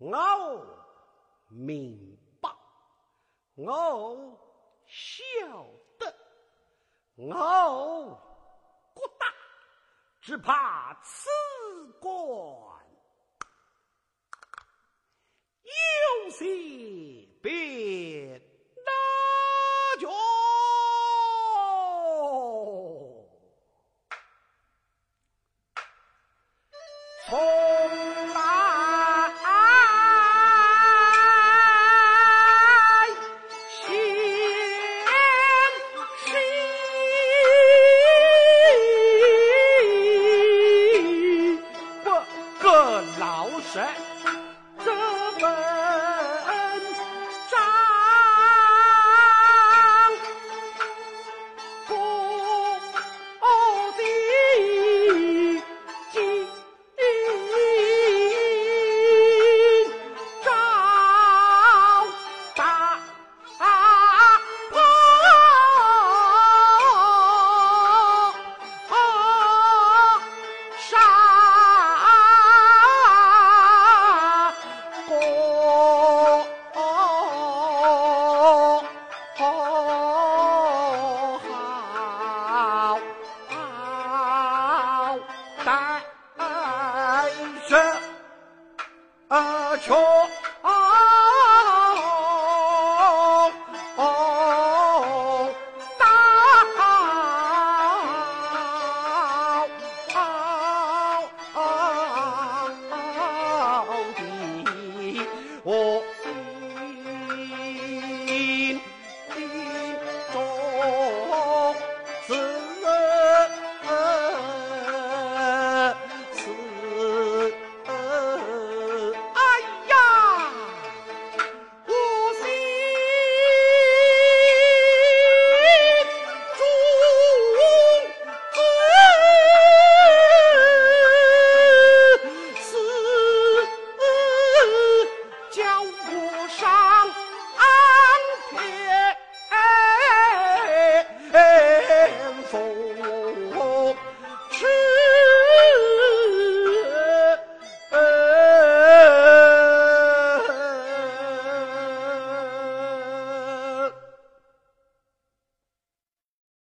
我明白，我晓得，我觉得，只怕此关有些别难救。但是啊， 교